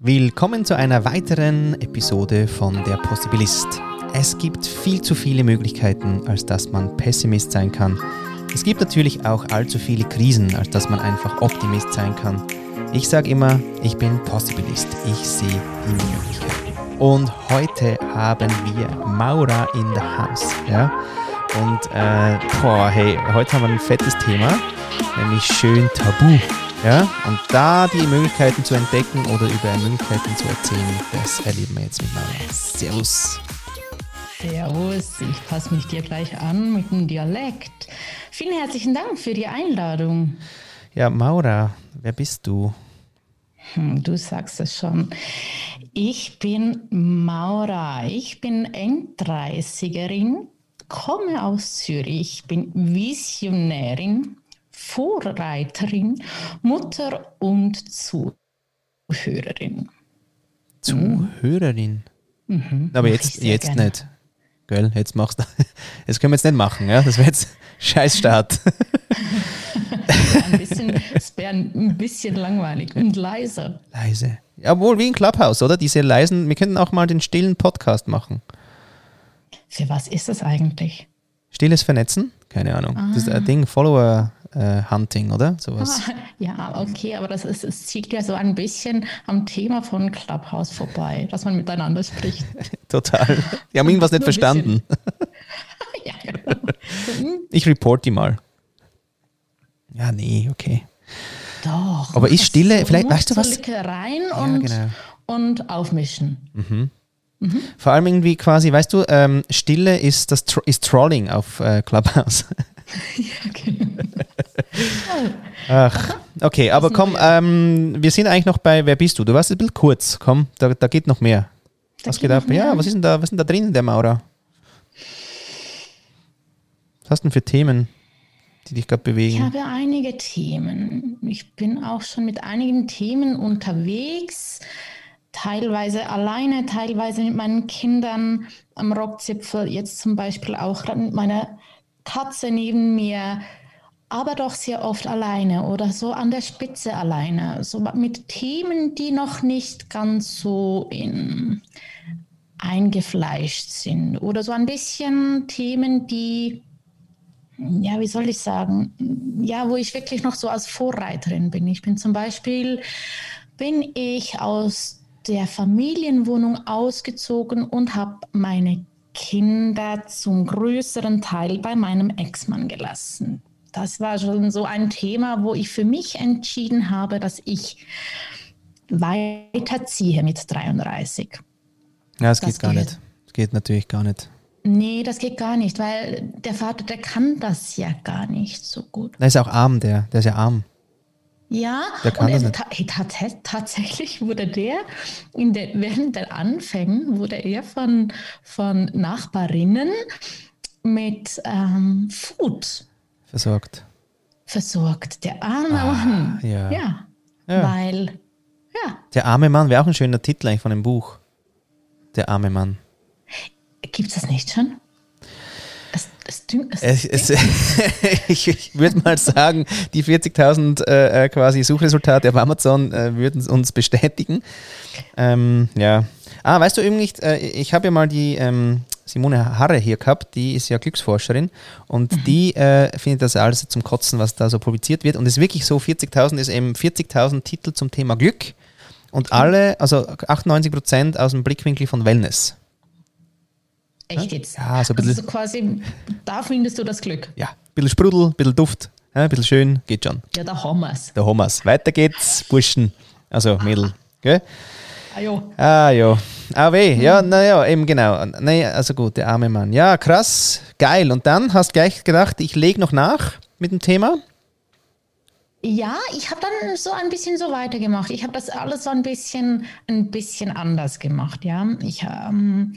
Willkommen zu einer weiteren Episode von Der Possibilist. Es gibt viel zu viele Möglichkeiten, als dass man Pessimist sein kann. Es gibt natürlich auch allzu viele Krisen, als dass man einfach Optimist sein kann. Ich sage immer, ich bin Possibilist. Ich sehe die Möglichkeiten. Und heute haben wir Maura in the House. Ja? Und äh, boah, hey, heute haben wir ein fettes Thema, nämlich schön Tabu. Ja, und da die Möglichkeiten zu entdecken oder über Möglichkeiten zu erzählen, das erleben wir jetzt mit Maura. Servus. Servus, ich passe mich dir gleich an mit dem Dialekt. Vielen herzlichen Dank für die Einladung. Ja, Maura, wer bist du? Hm, du sagst es schon. Ich bin Maura. Ich bin Enddreißigerin, komme aus Zürich, bin Visionärin, Vorreiterin, Mutter und Zuhörerin. Zuhörerin? Mhm. Aber jetzt, jetzt gerne. nicht. Gell, jetzt machst du. Das können wir jetzt nicht machen, ja? Das wäre jetzt Scheißstart. ein bisschen, es wäre ein bisschen langweilig und leise. Leise. Jawohl, wie ein Clubhouse, oder? Diese leisen, wir könnten auch mal den stillen Podcast machen. Für was ist das eigentlich? Stilles Vernetzen? Keine Ahnung. Ah. Das ist ein Ding, Follower, äh, Hunting, oder? Sowas. Ja, okay, aber das, ist, es zieht ja so ein bisschen am Thema von Clubhouse vorbei, dass man miteinander spricht. Total. Die haben irgendwas nicht verstanden. ja, genau. Ich report die mal. Ja, nee, okay. Doch. Aber ist Stille, vielleicht, weißt du was? rein und, ja, genau. und aufmischen. Mhm. Mhm. Vor allem irgendwie quasi, weißt du, ähm, Stille ist das ist Trolling auf äh, Clubhouse. ja, genau. Ach, okay, aber komm, ähm, wir sind eigentlich noch bei Wer bist du? Du warst ein bisschen kurz, komm, da, da geht noch mehr. Da was geht ab? Ja, was ist denn da, was ist denn da drin in der Maurer? Was hast du denn für Themen, die dich gerade bewegen? Ich habe einige Themen. Ich bin auch schon mit einigen Themen unterwegs teilweise alleine, teilweise mit meinen Kindern am Rockzipfel, jetzt zum Beispiel auch mit meiner Katze neben mir, aber doch sehr oft alleine oder so an der Spitze alleine, so mit Themen, die noch nicht ganz so in eingefleischt sind. Oder so ein bisschen Themen, die ja, wie soll ich sagen, ja, wo ich wirklich noch so als Vorreiterin bin. Ich bin zum Beispiel, bin ich aus der Familienwohnung ausgezogen und habe meine Kinder zum größeren Teil bei meinem Ex-Mann gelassen das war schon so ein Thema, wo ich für mich entschieden habe, dass ich weiterziehe mit 33. Ja, es geht gar geht. nicht. Es geht natürlich gar nicht. Nee, das geht gar nicht, weil der Vater, der kann das ja gar nicht so gut. Der ist auch arm, der, der ist ja arm. Ja, der kann das nicht. tatsächlich wurde der, in der, während der Anfängen, wurde er von, von Nachbarinnen mit ähm, Food versorgt. Versorgt. Der arme ah, Mann. Ja. ja. ja. Weil, ja. Der arme Mann wäre auch ein schöner Titel eigentlich von dem Buch. Der arme Mann. Gibt es das nicht schon? Es, es, es, es ich, ich würde mal sagen, die 40.000 äh, äh, quasi Suchresultate auf Amazon äh, würden uns bestätigen. Ähm, ja. Ah, weißt du irgendwie, äh, ich habe ja mal die ähm, Simone Harre hier gehabt, die ist ja Glücksforscherin und mhm. die äh, findet das alles zum Kotzen, was da so publiziert wird. Und es ist wirklich so, 40.000 ist eben 40.000 Titel zum Thema Glück und alle, also 98 Prozent aus dem Blickwinkel von Wellness. Echt jetzt? Ja, so ein bisschen. Also quasi, da findest du das Glück. Ja, ein bisschen Sprudel, ein bisschen Duft, ein bisschen schön, geht schon. Ja, da haben wir es. Da haben wir es. Weiter geht's, Burschen, also Mädel. Gell? Ah jo. Ah jo. Ah weh, ja, hm. naja, eben genau. Nee, also gut, der arme Mann. Ja, krass, geil. Und dann hast du gleich gedacht, ich lege noch nach mit dem Thema? Ja, ich habe dann so ein bisschen so weitergemacht. Ich habe das alles so ein bisschen, ein bisschen anders gemacht, ja. Ich ähm,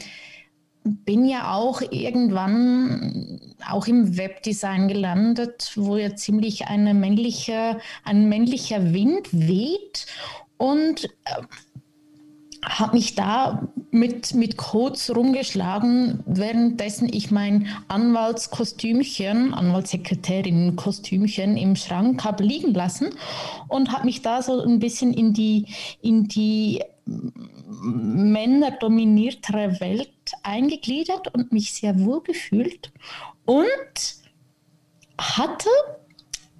bin ja auch irgendwann auch im Webdesign gelandet, wo ja ziemlich eine männliche, ein männlicher Wind weht und äh, habe mich da mit, mit Codes rumgeschlagen, währenddessen ich mein Anwaltskostümchen, Anwaltssekretärinnenkostümchen im Schrank habe liegen lassen und habe mich da so ein bisschen in die, in die männerdominiertere Welt eingegliedert und mich sehr wohl gefühlt und hatte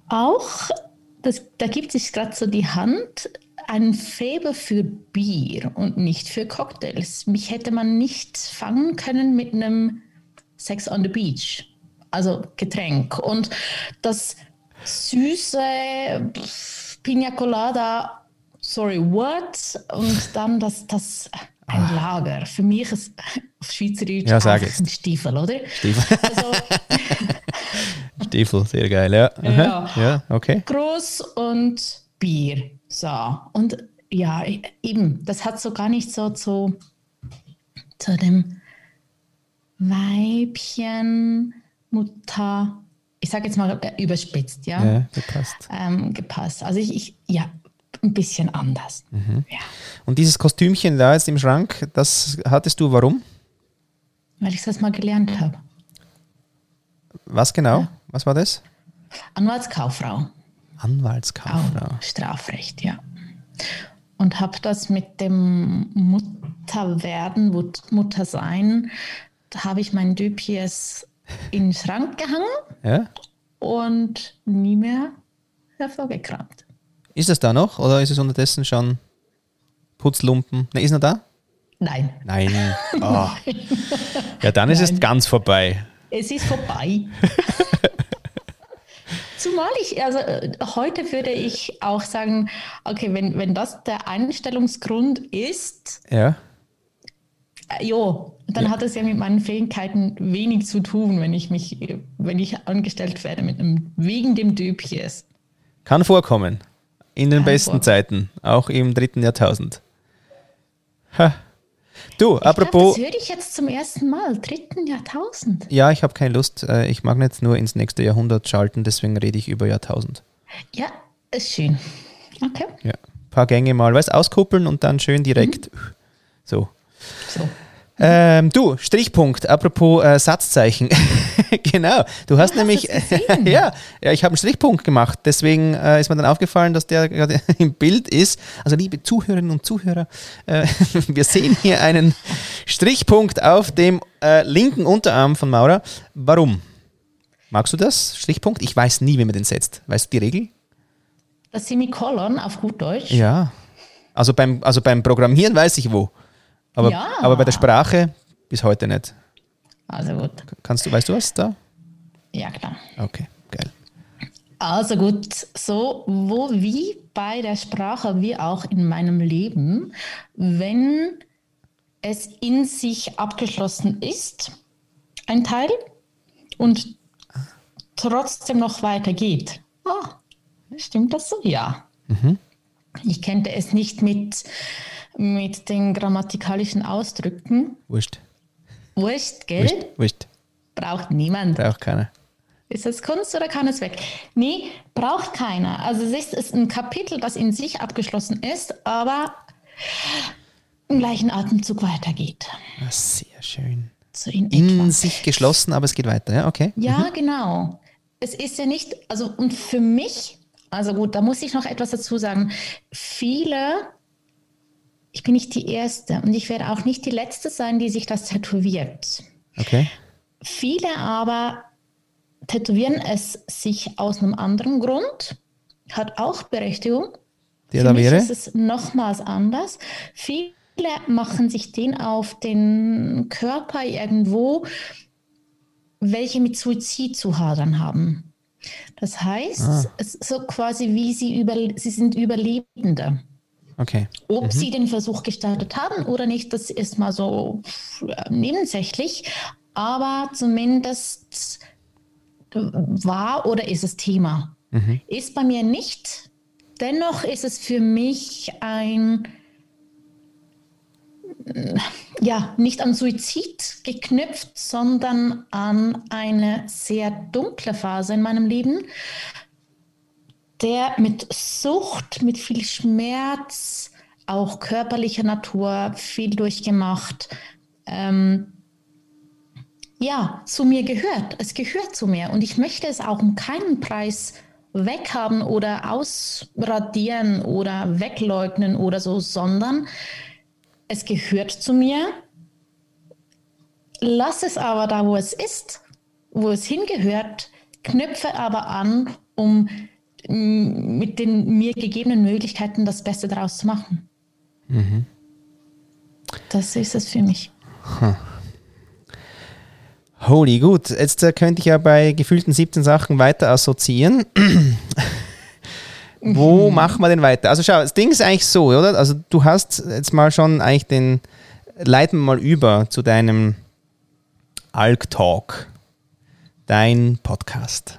auch, das, da gibt sich gerade so die Hand, ein Faible für Bier und nicht für Cocktails. Mich hätte man nicht fangen können mit einem Sex on the Beach, also Getränk. Und das süße Pina Colada, sorry, what? Und dann das, das ein ah. Lager. Für mich ist auf Schweizerdeutsch ja, sag ein Stiefel, oder? Stiefel. Also, Stiefel, sehr geil, ja. Ja, ja okay. Groß und Bier. So. Und ja, eben, das hat so gar nicht so zu, zu dem Weibchen, Mutter, ich sage jetzt mal überspitzt, ja. Ja, gepasst. Ähm, gepasst. Also ich, ich, ja, ein bisschen anders. Mhm. Ja. Und dieses Kostümchen da jetzt im Schrank, das hattest du warum? Weil ich das mal gelernt habe. Was genau? Ja. Was war das? Anwaltskauffrau. Anwaltskauffrau. Auch Strafrecht, ja. Und habe das mit dem Mutterwerden, Muttersein, da habe ich mein Döpies in den Schrank gehangen ja? und nie mehr hervorgekramt. Ist es da noch oder ist es unterdessen schon Putzlumpen? Ne, ist noch da? Nein. Nein. Oh. Ja, dann ist Nein. es ganz vorbei. Es ist vorbei. Zumal ich, also äh, heute würde ich auch sagen, okay, wenn, wenn das der Einstellungsgrund ist, ja. Äh, jo, dann ja. hat es ja mit meinen Fähigkeiten wenig zu tun, wenn ich mich, wenn ich angestellt werde mit einem wegen dem Döpjes. Kann vorkommen. In den Kann besten vorkommen. Zeiten, auch im dritten Jahrtausend. Ha. Du, ich apropos. Glaub, das höre ich jetzt zum ersten Mal, dritten Jahrtausend. Ja, ich habe keine Lust. Äh, ich mag nicht nur ins nächste Jahrhundert schalten, deswegen rede ich über Jahrtausend. Ja, ist schön. Okay. Ja, ein paar Gänge mal, weißt auskuppeln und dann schön direkt. Mhm. So. So. Ähm, du, Strichpunkt, apropos äh, Satzzeichen. genau, du hast, hast nämlich, ja, ja, ich habe einen Strichpunkt gemacht, deswegen äh, ist mir dann aufgefallen, dass der gerade im Bild ist. Also liebe Zuhörerinnen und Zuhörer, äh, wir sehen hier einen Strichpunkt auf dem äh, linken Unterarm von Maura. Warum? Magst du das, Strichpunkt? Ich weiß nie, wie man den setzt. Weißt du die Regel? Das Semikolon auf gut Deutsch? Ja, also beim, also beim Programmieren weiß ich wo. Aber, ja. aber bei der Sprache bis heute nicht. Also gut. Kannst du, weißt du was da? Ja, klar. Okay, geil. Also gut, so wo wie bei der Sprache wie auch in meinem Leben, wenn es in sich abgeschlossen ist, ein Teil, und trotzdem noch weitergeht. Ah, stimmt das so? Ja. Mhm. Ich kenne es nicht mit mit den grammatikalischen Ausdrücken. Wurscht. Wurscht, gell? Wurscht. Wurscht. Braucht niemand. Braucht keiner. Ist das Kunst oder kann es weg? Nee, braucht keiner. Also es ist ein Kapitel, das in sich abgeschlossen ist, aber im gleichen Atemzug weitergeht. Ah, sehr schön. So in, in sich geschlossen, aber es geht weiter, ja, okay. Ja, mhm. genau. Es ist ja nicht, also und für mich, also gut, da muss ich noch etwas dazu sagen. Viele ich bin nicht die Erste und ich werde auch nicht die Letzte sein, die sich das tätowiert. Okay. Viele aber tätowieren es sich aus einem anderen Grund, hat auch Berechtigung. Der da wäre? ist es nochmals anders. Viele machen sich den auf den Körper irgendwo, welche mit Suizid zu hadern haben. Das heißt, ah. es ist so quasi wie sie über, sie sind Überlebende. Okay. Ob mhm. sie den Versuch gestartet haben oder nicht, das ist mal so nebensächlich. Aber zumindest war oder ist es Thema. Mhm. Ist bei mir nicht. Dennoch ist es für mich ein, ja, nicht an Suizid geknüpft, sondern an eine sehr dunkle Phase in meinem Leben, der mit Sucht, mit viel Schmerz, auch körperlicher Natur, viel durchgemacht, ähm, ja, zu mir gehört. Es gehört zu mir und ich möchte es auch um keinen Preis weghaben oder ausradieren oder wegleugnen oder so, sondern es gehört zu mir. Lass es aber da, wo es ist, wo es hingehört, knüpfe aber an, um mit den mir gegebenen Möglichkeiten das Beste daraus zu machen. Mhm. Das ist es für mich. Hm. Holy, gut. Jetzt äh, könnte ich ja bei gefühlten 17 Sachen weiter assoziieren. Wo mhm. machen wir denn weiter? Also schau, das Ding ist eigentlich so, oder? Also du hast jetzt mal schon eigentlich den, leiten wir mal über zu deinem Alk Talk, dein Podcast.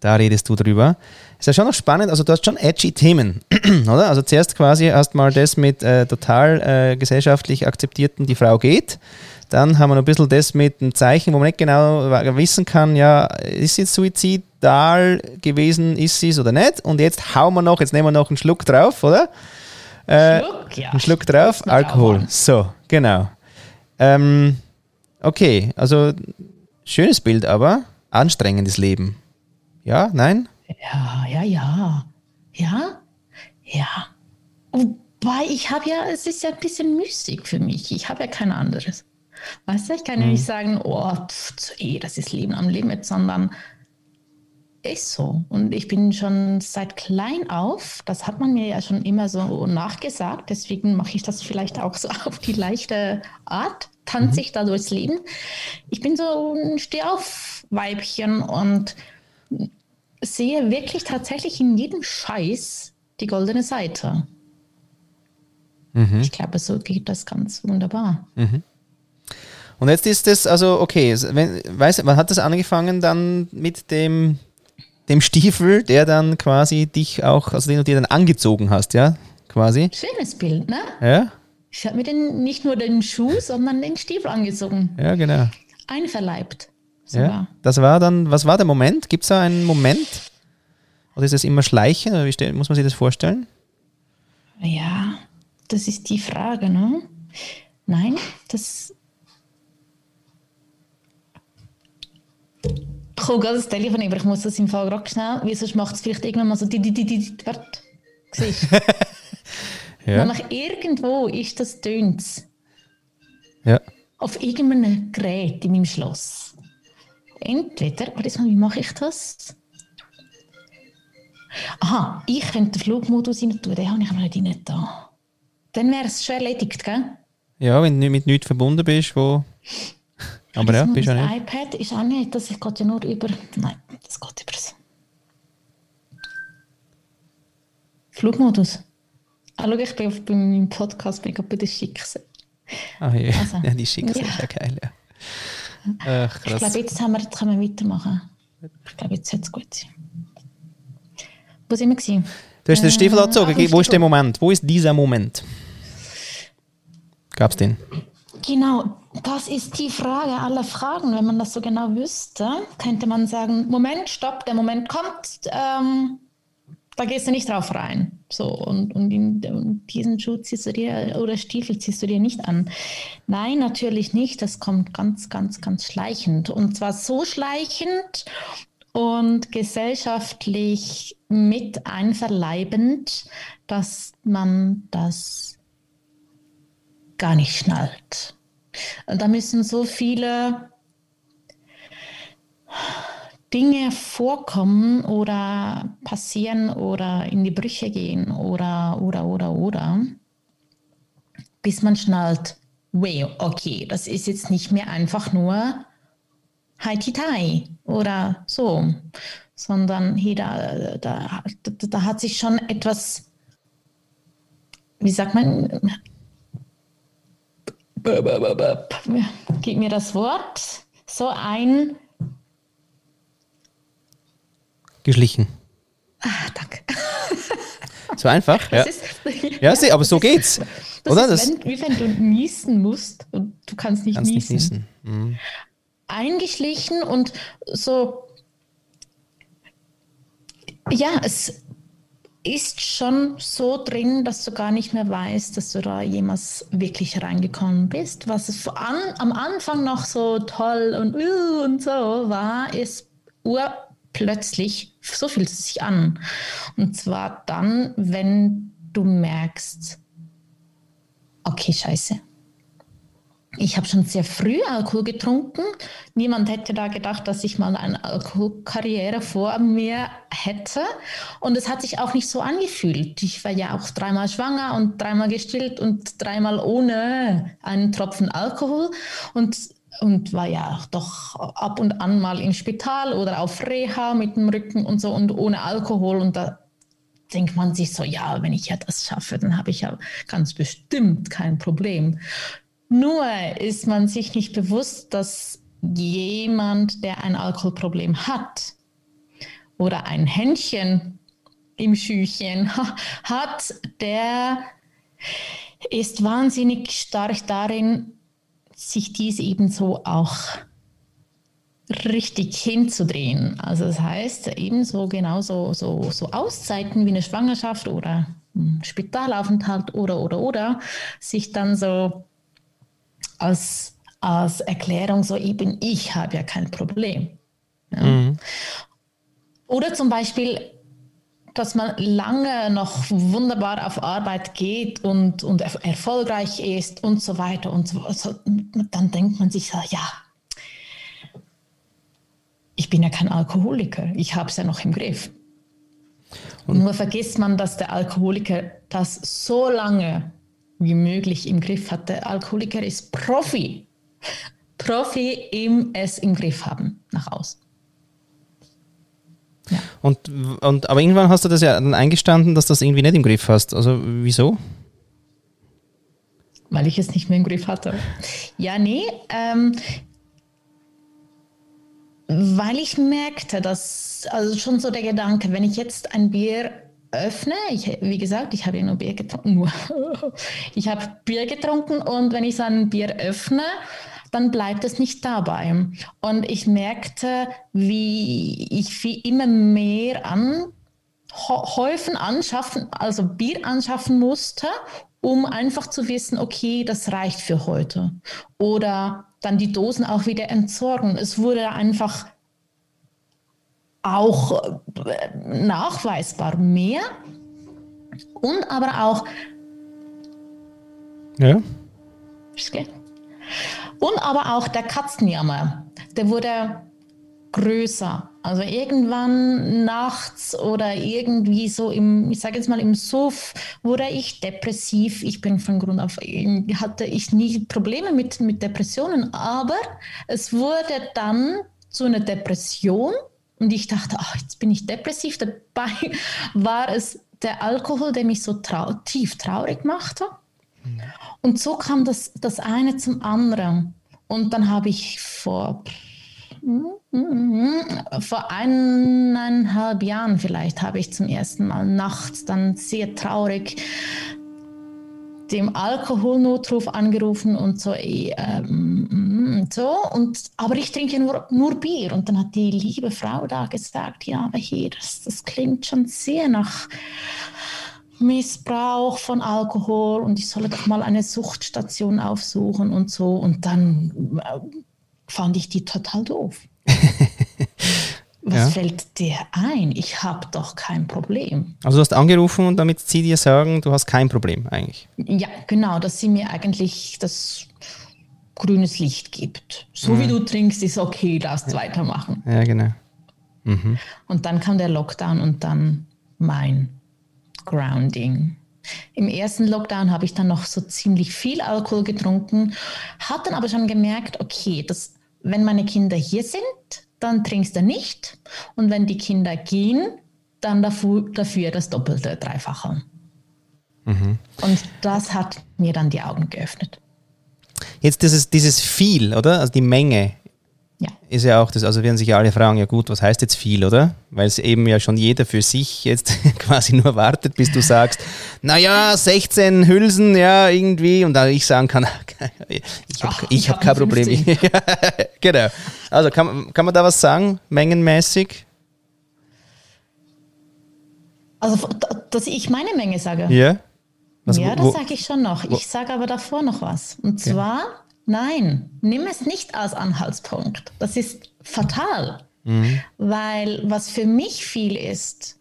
Da redest du drüber. Ist ja schon noch spannend, also du hast schon edgy Themen, oder? Also zuerst quasi erstmal das mit äh, total äh, gesellschaftlich akzeptierten, die Frau geht. Dann haben wir noch ein bisschen das mit einem Zeichen, wo man nicht genau wissen kann, ja, ist jetzt suizidal gewesen, ist sie es oder nicht? Und jetzt hauen wir noch, jetzt nehmen wir noch einen Schluck drauf, oder? Äh, Schluck, ja. Einen Schluck drauf, Alkohol. So, genau. Ähm, okay, also schönes Bild, aber anstrengendes Leben. Ja, nein? Ja, ja, ja. Ja, ja. Wobei ich habe ja, es ist ja ein bisschen müßig für mich. Ich habe ja kein anderes. Weißt du, ich kann ja nicht mhm. sagen, oh, pff, ey, das ist Leben am Limit, sondern ist so. Und ich bin schon seit klein auf, das hat man mir ja schon immer so nachgesagt, deswegen mache ich das vielleicht auch so auf die leichte Art, tanze mhm. ich da durchs Leben. Ich bin so ein Stehauf-Weibchen und sehe wirklich tatsächlich in jedem Scheiß die goldene Seite. Mhm. Ich glaube, so geht das ganz wunderbar. Mhm. Und jetzt ist es, also okay, wenn, weiß, wann hat das angefangen dann mit dem, dem Stiefel, der dann quasi dich auch, also den du dir dann angezogen hast, ja, quasi? Schönes Bild, ne? Ja. Ich habe mir den, nicht nur den Schuh, sondern den Stiefel angezogen. Ja, genau. Einverleibt. Sogar. Ja, das war dann, was war der Moment? Gibt es da einen Moment? Oder ist es immer Schleichen? Oder wie muss man sich das vorstellen? Ja, das ist die Frage, ne? Nein, das Ich komme gerade das Telefon über, ich muss das im Fall gerade schnell, weil sonst macht es vielleicht irgendwann mal so die, die, die, die, die, warte, siehst ja. Nämlich irgendwo ist das tönt Ja. Auf irgendeinem Gerät in meinem Schloss. Entweder, mal, wie mache ich das? Aha, ich könnte den Flugmodus rein tun, den habe ich aber nicht da. Dann wäre es schon erledigt, gell? Ja, wenn du mit nichts verbunden bist, wo aber ja, bist du nicht. Das iPad ist auch nicht, das geht ja nur über. Nein, das geht über das. Flugmodus. Ah, schau, ich bin auf, bei meinem Podcast bin ich bei der Schickse. Ah ja, also, ja die Schickse ja. ist ja geil, ja. Ach, ich glaube, jetzt, haben wir, jetzt können wir weitermachen. Ich glaube, jetzt sollte es gut sein. Wo sind wir? Gewesen? Du hast den Stiefel äh, angezogen. Wo Stiefel. ist der Moment? Wo ist dieser Moment? Gab es den? Genau, das ist die Frage aller Fragen. Wenn man das so genau wüsste, könnte man sagen, Moment, stopp, der Moment kommt, ähm, da gehst du nicht drauf rein. So, und, und in, in diesen Schuh ziehst du dir oder Stiefel ziehst du dir nicht an. Nein, natürlich nicht. Das kommt ganz, ganz, ganz schleichend. Und zwar so schleichend und gesellschaftlich mit einverleibend, dass man das gar nicht schnallt. Da müssen so viele Dinge vorkommen oder passieren oder in die Brüche gehen oder, oder, oder, oder, bis man schnallt, wow, okay, das ist jetzt nicht mehr einfach nur Haiti-Tai oder so, sondern hier, da, da, da, da hat sich schon etwas, wie sagt man, gib mir das Wort, so ein. Geschlichen. Ah, danke. So einfach? Ja, ist, ja, ja aber so geht's. Das oder? Ist, wenn, wie wenn du niesen musst und du kannst nicht kannst niesen. Nicht niesen. Mhm. Eingeschlichen und so. Ja, es ist schon so drin, dass du gar nicht mehr weißt, dass du da jemals wirklich reingekommen bist. Was es an, am Anfang noch so toll und, uh, und so war, ist urplötzlich, so fühlt es sich an. Und zwar dann, wenn du merkst, okay, scheiße. Ich habe schon sehr früh Alkohol getrunken. Niemand hätte da gedacht, dass ich mal eine Alkoholkarriere vor mir hätte. Und es hat sich auch nicht so angefühlt. Ich war ja auch dreimal schwanger und dreimal gestillt und dreimal ohne einen Tropfen Alkohol. Und und war ja doch ab und an mal im Spital oder auf Reha mit dem Rücken und so und ohne Alkohol. Und da denkt man sich so, ja, wenn ich ja das schaffe, dann habe ich ja ganz bestimmt kein Problem. Nur ist man sich nicht bewusst, dass jemand, der ein Alkoholproblem hat oder ein Händchen im Schüchchen hat, der ist wahnsinnig stark darin, sich dies ebenso auch richtig hinzudrehen. Also das heißt ebenso genauso so, so Auszeiten wie eine Schwangerschaft oder ein Spitalaufenthalt oder oder oder sich dann so als, als Erklärung so eben, ich habe ja kein Problem. Ja. Mhm. Oder zum Beispiel, dass man lange noch wunderbar auf Arbeit geht und, und er erfolgreich ist und so weiter und so also, Dann denkt man sich so, ja, ich bin ja kein Alkoholiker, ich habe es ja noch im Griff. Und Nur vergisst man, dass der Alkoholiker das so lange wie möglich im Griff hat. Der Alkoholiker ist Profi. Profi im es im Griff haben nach außen. Ja. Und, und, aber irgendwann hast du das ja dann eingestanden, dass du das irgendwie nicht im Griff hast. Also wieso? Weil ich es nicht mehr im Griff hatte. Ja, nee. Ähm, weil ich merkte, dass, also schon so der Gedanke, wenn ich jetzt ein Bier öffne, ich, wie gesagt, ich habe ja nur Bier getrunken, nur. ich habe Bier getrunken und wenn ich so ein Bier öffne, dann bleibt es nicht dabei. Und ich merkte, wie ich viel immer mehr an Häufen anschaffen, also Bier anschaffen musste, um einfach zu wissen, okay, das reicht für heute. Oder dann die Dosen auch wieder entsorgen. Es wurde einfach auch äh, nachweisbar mehr und aber auch ja. Und aber auch der Katzenjammer, der wurde größer. Also irgendwann nachts oder irgendwie so im, ich sage jetzt mal im Suff, wurde ich depressiv. Ich bin von Grund auf, hatte ich nie Probleme mit, mit Depressionen, aber es wurde dann zu einer Depression und ich dachte, ach, jetzt bin ich depressiv. Dabei war es der Alkohol, der mich so trau tief traurig machte. Und so kam das, das eine zum anderen. Und dann habe ich vor, vor eineinhalb Jahren vielleicht, habe ich zum ersten Mal nachts dann sehr traurig dem Alkoholnotruf angerufen und so, ähm, so und aber ich trinke nur, nur Bier und dann hat die liebe Frau da gesagt, ja, aber hier, das, das klingt schon sehr nach Missbrauch von Alkohol und ich solle doch mal eine Suchtstation aufsuchen und so und dann äh, fand ich die total doof. Was ja. fällt dir ein? Ich habe doch kein Problem. Also du hast angerufen und damit sie dir sagen, du hast kein Problem eigentlich. Ja, genau, dass sie mir eigentlich das grünes Licht gibt. So mhm. wie du trinkst, ist okay, darfst weitermachen. Ja, genau. Mhm. Und dann kam der Lockdown und dann mein Grounding. Im ersten Lockdown habe ich dann noch so ziemlich viel Alkohol getrunken, hat dann aber schon gemerkt, okay, dass wenn meine Kinder hier sind, dann trinkst du nicht. Und wenn die Kinder gehen, dann dafür, dafür das Doppelte, Dreifache. Mhm. Und das hat mir dann die Augen geöffnet. Jetzt dieses, dieses viel, oder? Also die Menge ja. ist ja auch das, also werden sich ja alle fragen, ja gut, was heißt jetzt viel, oder? Weil es eben ja schon jeder für sich jetzt quasi nur wartet, bis du sagst, naja, 16 Hülsen, ja, irgendwie, und da ich sagen kann, ich habe hab kein Problem. genau. Also kann, kann man da was sagen, mengenmäßig? Also, dass ich meine Menge sage? Ja. Also, ja, das sage ich schon noch. Ich sage aber davor noch was. Und zwar Nein, nimm es nicht als Anhaltspunkt. Das ist fatal, mhm. weil was für mich viel ist,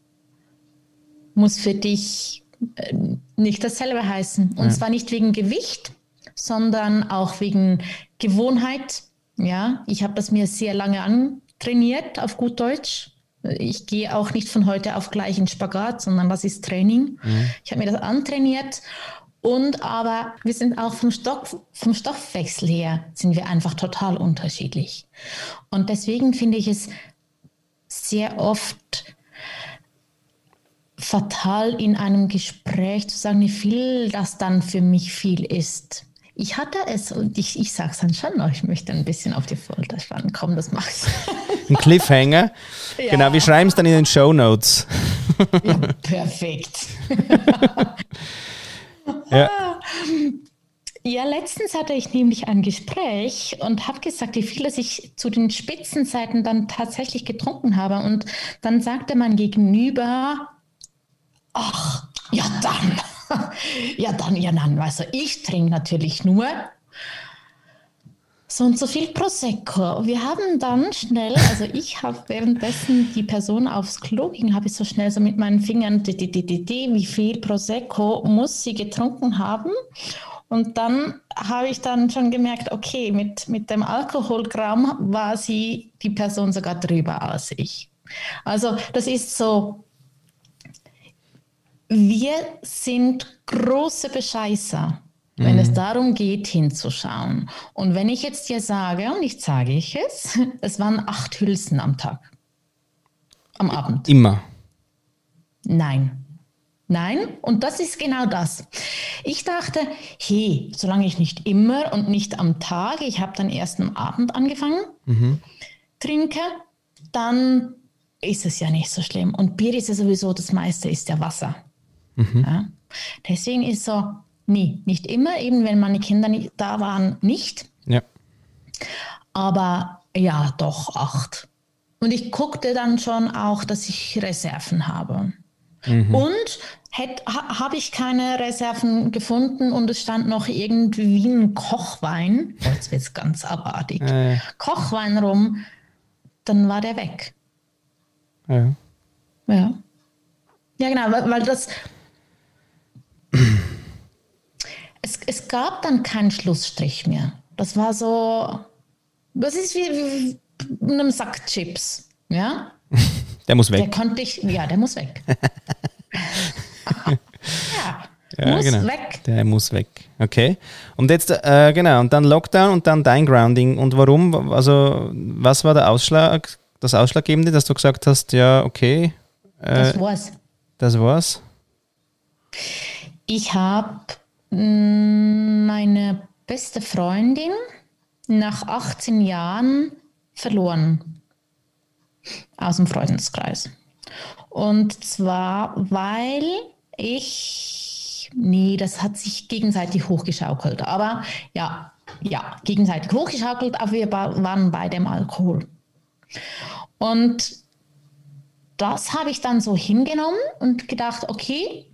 muss für dich äh, nicht dasselbe heißen. Und ja. zwar nicht wegen Gewicht, sondern auch wegen Gewohnheit. Ja, ich habe das mir sehr lange antrainiert, auf gut Deutsch. Ich gehe auch nicht von heute auf gleich in Spagat, sondern das ist Training. Mhm. Ich habe mir das antrainiert und aber wir sind auch vom, Stoff, vom Stoffwechsel her sind wir einfach total unterschiedlich. Und deswegen finde ich es sehr oft fatal in einem Gespräch zu sagen, wie viel das dann für mich viel ist. Ich hatte es und ich, ich sage es dann schon noch, ich möchte ein bisschen auf die Folter spannen. Komm, das machst du. Ein Cliffhanger. Ja. Genau, wir schreiben es dann in den Show Notes. Ja, perfekt. ja. Ja, letztens hatte ich nämlich ein Gespräch und habe gesagt, wie viel ich zu den Spitzenzeiten dann tatsächlich getrunken habe. Und dann sagte mein Gegenüber, ach, ja dann. ja, dann, ja, dann, also ich trinke natürlich nur so und so viel Prosecco. Wir haben dann schnell, also ich habe währenddessen die Person aufs Klo ging, habe ich so schnell so mit meinen Fingern, di, di, di, wie viel Prosecco muss sie getrunken haben? Und dann habe ich dann schon gemerkt, okay, mit, mit dem Alkoholgramm war sie die Person sogar drüber als ich. Also das ist so, wir sind große Bescheißer, wenn mhm. es darum geht, hinzuschauen. Und wenn ich jetzt dir sage, und ich sage ich es, es waren acht Hülsen am Tag. Am Abend. Immer. Nein. Nein, und das ist genau das. Ich dachte, hey, solange ich nicht immer und nicht am Tag, ich habe dann erst am Abend angefangen, mhm. trinke, dann ist es ja nicht so schlimm. Und Bier ist ja sowieso, das meiste ist ja Wasser. Mhm. Ja? Deswegen ist so, nie, nicht immer, eben wenn meine Kinder nicht da waren, nicht. Ja. Aber ja, doch acht. Und ich guckte dann schon auch, dass ich Reserven habe. Mhm. Und ha, habe ich keine Reserven gefunden und es stand noch irgendwie ein Kochwein, oh, jetzt wird es ganz abartig, äh. Kochwein rum, dann war der weg. Ja. Ja. Ja, genau, weil, weil das, es, es gab dann keinen Schlussstrich mehr. Das war so, das ist wie, wie einem Sack Chips, ja? Der muss weg. Der konnte ich, ja, der muss weg. ja. Ja, muss genau. weg. Der muss weg. Okay. Und jetzt, äh, genau, und dann Lockdown und dann dein Grounding. Und warum? Also, was war der Ausschlag, das Ausschlaggebende, dass du gesagt hast, ja, okay. Äh, das war's. Das war's. Ich habe meine beste Freundin nach 18 Jahren verloren aus dem Freundeskreis. Und zwar, weil ich, nee, das hat sich gegenseitig hochgeschaukelt. Aber ja, ja, gegenseitig hochgeschaukelt, aber wir waren bei dem Alkohol. Und das habe ich dann so hingenommen und gedacht, okay,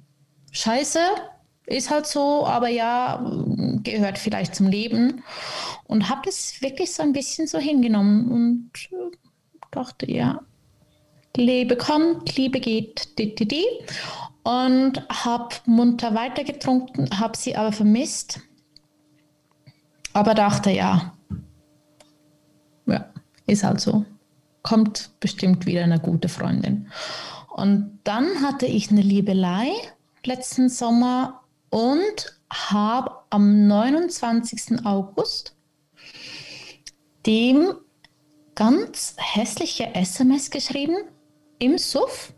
scheiße, ist halt so, aber ja, gehört vielleicht zum Leben. Und habe das wirklich so ein bisschen so hingenommen und äh, dachte, ja, Liebe kommt, Liebe geht, di, di, di. und habe munter weitergetrunken, habe sie aber vermisst. Aber dachte, ja, ja, ist halt so. Kommt bestimmt wieder eine gute Freundin. Und dann hatte ich eine Liebelei letzten Sommer und habe am 29. August dem ganz hässliche SMS geschrieben im Suff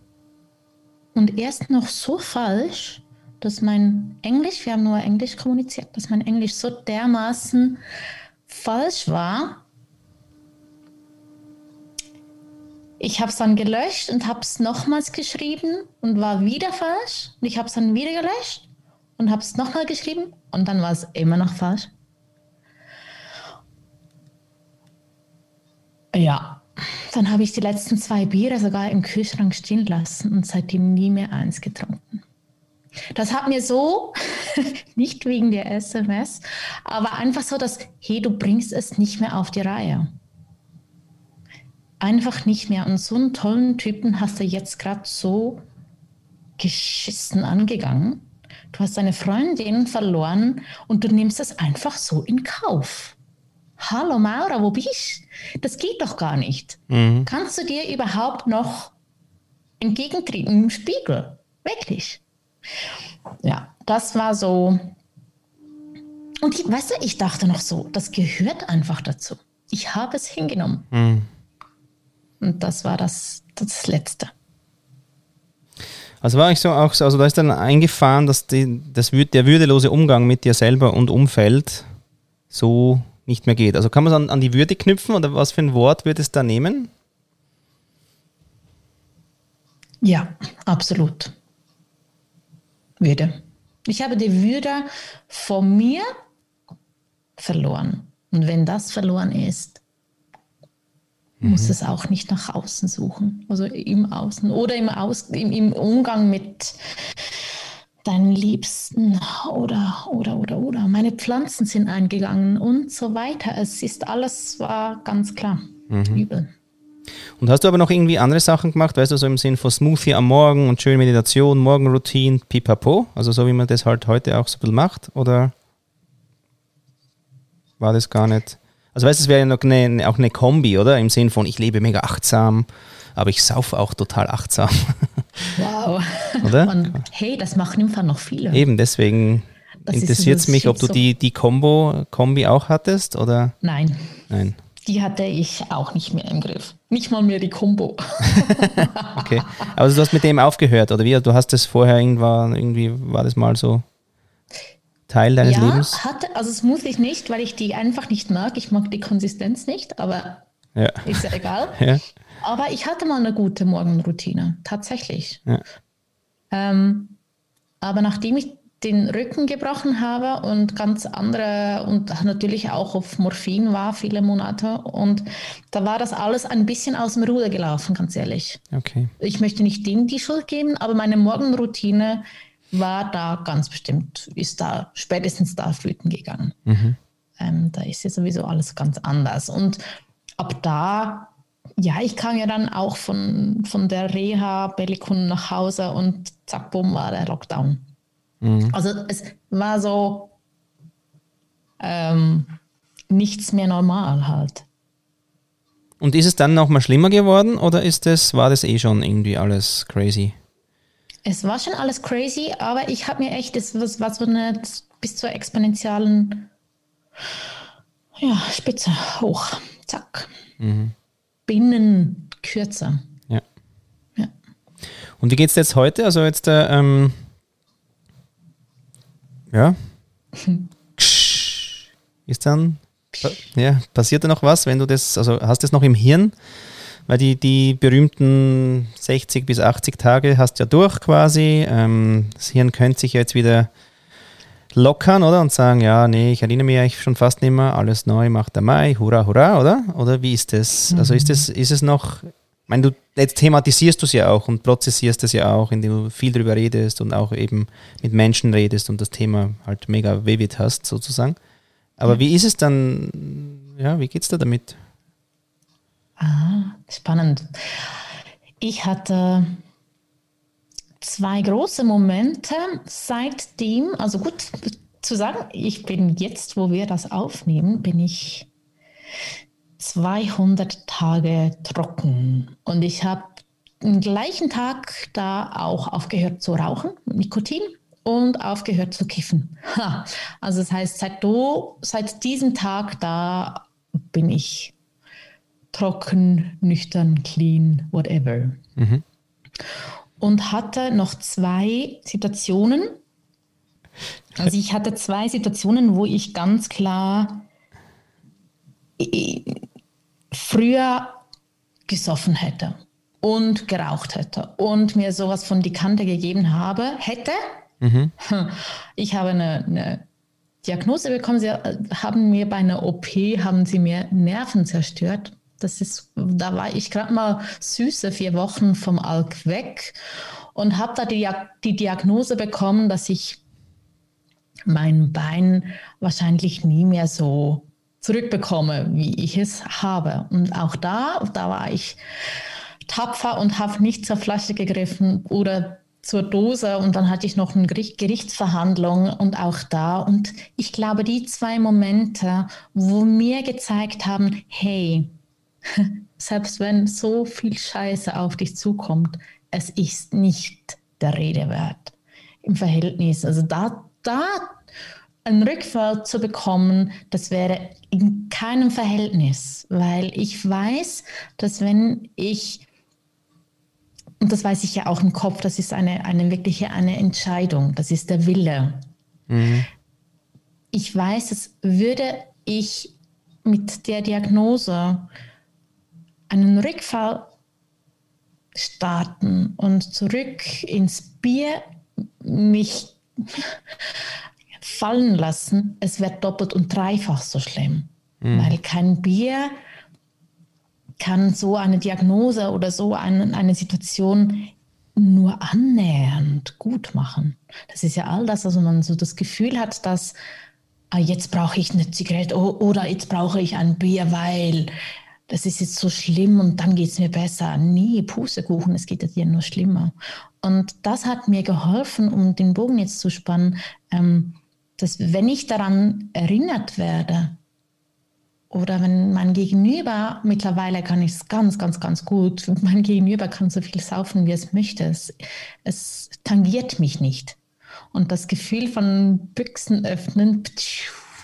und erst noch so falsch, dass mein Englisch, wir haben nur Englisch kommuniziert, dass mein Englisch so dermaßen falsch war. Ich habe es dann gelöscht und habe es nochmals geschrieben und war wieder falsch. Und ich habe es dann wieder gelöscht und habe es nochmal geschrieben und dann war es immer noch falsch. Ja, dann habe ich die letzten zwei Biere sogar im Kühlschrank stehen lassen und seitdem nie mehr eins getrunken. Das hat mir so, nicht wegen der SMS, aber einfach so, dass, hey, du bringst es nicht mehr auf die Reihe. Einfach nicht mehr. Und so einen tollen Typen hast du jetzt gerade so geschissen angegangen. Du hast deine Freundin verloren und du nimmst es einfach so in Kauf. Hallo Maura, wo bist du? Das geht doch gar nicht. Mhm. Kannst du dir überhaupt noch entgegentreten im Spiegel? Wirklich. Ja, das war so. Und ich, weißt du, ich dachte noch so, das gehört einfach dazu. Ich habe es hingenommen. Mhm. Und das war das, das Letzte. Also war ich so auch so, also da ist dann eingefahren, dass die, das, der würdelose Umgang mit dir selber und Umfeld so nicht mehr geht. Also kann man es an, an die Würde knüpfen oder was für ein Wort wird es da nehmen? Ja, absolut. Würde. Ich habe die Würde vor mir verloren. Und wenn das verloren ist, mhm. muss es auch nicht nach außen suchen. Also im Außen oder im, Aus, im, im Umgang mit deinen Liebsten oder, oder, oder, oder. Meine Pflanzen sind eingegangen und so weiter. Es ist alles, war ganz klar, mhm. übel. Und hast du aber noch irgendwie andere Sachen gemacht, weißt du, so im Sinn von Smoothie am Morgen und schöne Meditation, Morgenroutine, pipapo? Also so wie man das halt heute auch so ein bisschen macht? Oder war das gar nicht? Also weißt du, es wäre ja noch eine, auch eine Kombi, oder? Im Sinn von, ich lebe mega achtsam, aber ich saufe auch total achtsam. Wow. Oder? Und hey, das machen im Fall noch viele. Eben, deswegen interessiert es mich, ob du die, die Combo, Kombi auch hattest, oder? Nein. Nein. Die hatte ich auch nicht mehr im Griff. Nicht mal mehr die Combo. okay. Also du hast mit dem aufgehört, oder wie? Du hast das vorher irgendwann, irgendwie war das mal so Teil deines ja, Lebens? Hatte, also Smoothies nicht, weil ich die einfach nicht mag. Ich mag die Konsistenz nicht, aber ja. ist ja egal. ja. Aber ich hatte mal eine gute Morgenroutine, tatsächlich. Ja. Ähm, aber nachdem ich den Rücken gebrochen habe und ganz andere und natürlich auch auf Morphin war viele Monate und da war das alles ein bisschen aus dem Ruder gelaufen, ganz ehrlich. Okay. Ich möchte nicht dem die Schuld geben, aber meine Morgenroutine war da ganz bestimmt, ist da spätestens da flöten gegangen. Mhm. Ähm, da ist ja sowieso alles ganz anders. Und ab da, ja, ich kam ja dann auch von, von der Reha Bellikon nach Hause und zack, bumm, war der Lockdown. Mhm. Also es war so ähm, nichts mehr normal halt. Und ist es dann nochmal schlimmer geworden oder ist das, war das eh schon irgendwie alles crazy? Es war schon alles crazy, aber ich habe mir echt, das was, was so eine bis zur exponentiellen ja, Spitze hoch, zack. Mhm. Binnen kürzer. Ja. ja. Und wie geht es jetzt heute? Also jetzt, äh, ähm, ja, ist dann, ja, passiert da noch was, wenn du das, also hast du das noch im Hirn? Weil die, die berühmten 60 bis 80 Tage hast du ja durch quasi. Ähm, das Hirn könnte sich jetzt wieder lockern, oder? Und sagen, ja, nee, ich erinnere mich eigentlich schon fast nicht mehr, alles neu macht der Mai, hurra, hurra, oder? Oder wie ist das? Mhm. Also ist das, ist es noch, ich meine, du jetzt thematisierst du es ja auch und prozessierst es ja auch, indem du viel drüber redest und auch eben mit Menschen redest und das Thema halt mega vivid hast, sozusagen. Aber mhm. wie ist es dann, ja, wie geht's da damit? Ah, spannend. Ich hatte zwei große Momente seitdem, also gut zu sagen, ich bin jetzt, wo wir das aufnehmen, bin ich 200 Tage trocken und ich habe am gleichen Tag da auch aufgehört zu rauchen, Nikotin und aufgehört zu kiffen. Also das heißt, seit, du, seit diesem Tag da bin ich trocken, nüchtern, clean, whatever. Mhm. Und hatte noch zwei Situationen. Also ich hatte zwei Situationen, wo ich ganz klar äh, früher gesoffen hätte und geraucht hätte und mir sowas von die Kante gegeben habe, hätte. Mhm. Ich habe eine, eine Diagnose bekommen. Sie äh, haben mir bei einer OP haben sie mir Nerven zerstört das ist, da war ich gerade mal süße vier Wochen vom Alk weg und habe da die, die Diagnose bekommen, dass ich mein Bein wahrscheinlich nie mehr so zurückbekomme, wie ich es habe. Und auch da, da war ich tapfer und habe nicht zur Flasche gegriffen oder zur Dose und dann hatte ich noch eine Gerichtsverhandlung und auch da. Und ich glaube, die zwei Momente, wo mir gezeigt haben, hey, selbst wenn so viel Scheiße auf dich zukommt, es ist nicht der Rede wert im Verhältnis. Also da, da einen Rückfall zu bekommen, das wäre in keinem Verhältnis, weil ich weiß, dass wenn ich und das weiß ich ja auch im Kopf, das ist eine, eine wirkliche eine Entscheidung, das ist der Wille. Mhm. Ich weiß, dass würde ich mit der Diagnose einen Rückfall starten und zurück ins Bier mich fallen lassen, es wird doppelt und dreifach so schlimm. Mhm. Weil kein Bier kann so eine Diagnose oder so eine, eine Situation nur annähernd gut machen. Das ist ja all das, also man so das Gefühl hat, dass ah, jetzt brauche ich eine Zigarette oder jetzt brauche ich ein Bier, weil das ist jetzt so schlimm und dann geht es mir besser. Nee, Pustekuchen, es geht dir nur schlimmer. Und das hat mir geholfen, um den Bogen jetzt zu spannen, ähm, dass wenn ich daran erinnert werde, oder wenn mein Gegenüber, mittlerweile kann ich es ganz, ganz, ganz gut, mein Gegenüber kann so viel saufen, wie es möchte. Es, es tangiert mich nicht. Und das Gefühl von Büchsen öffnen,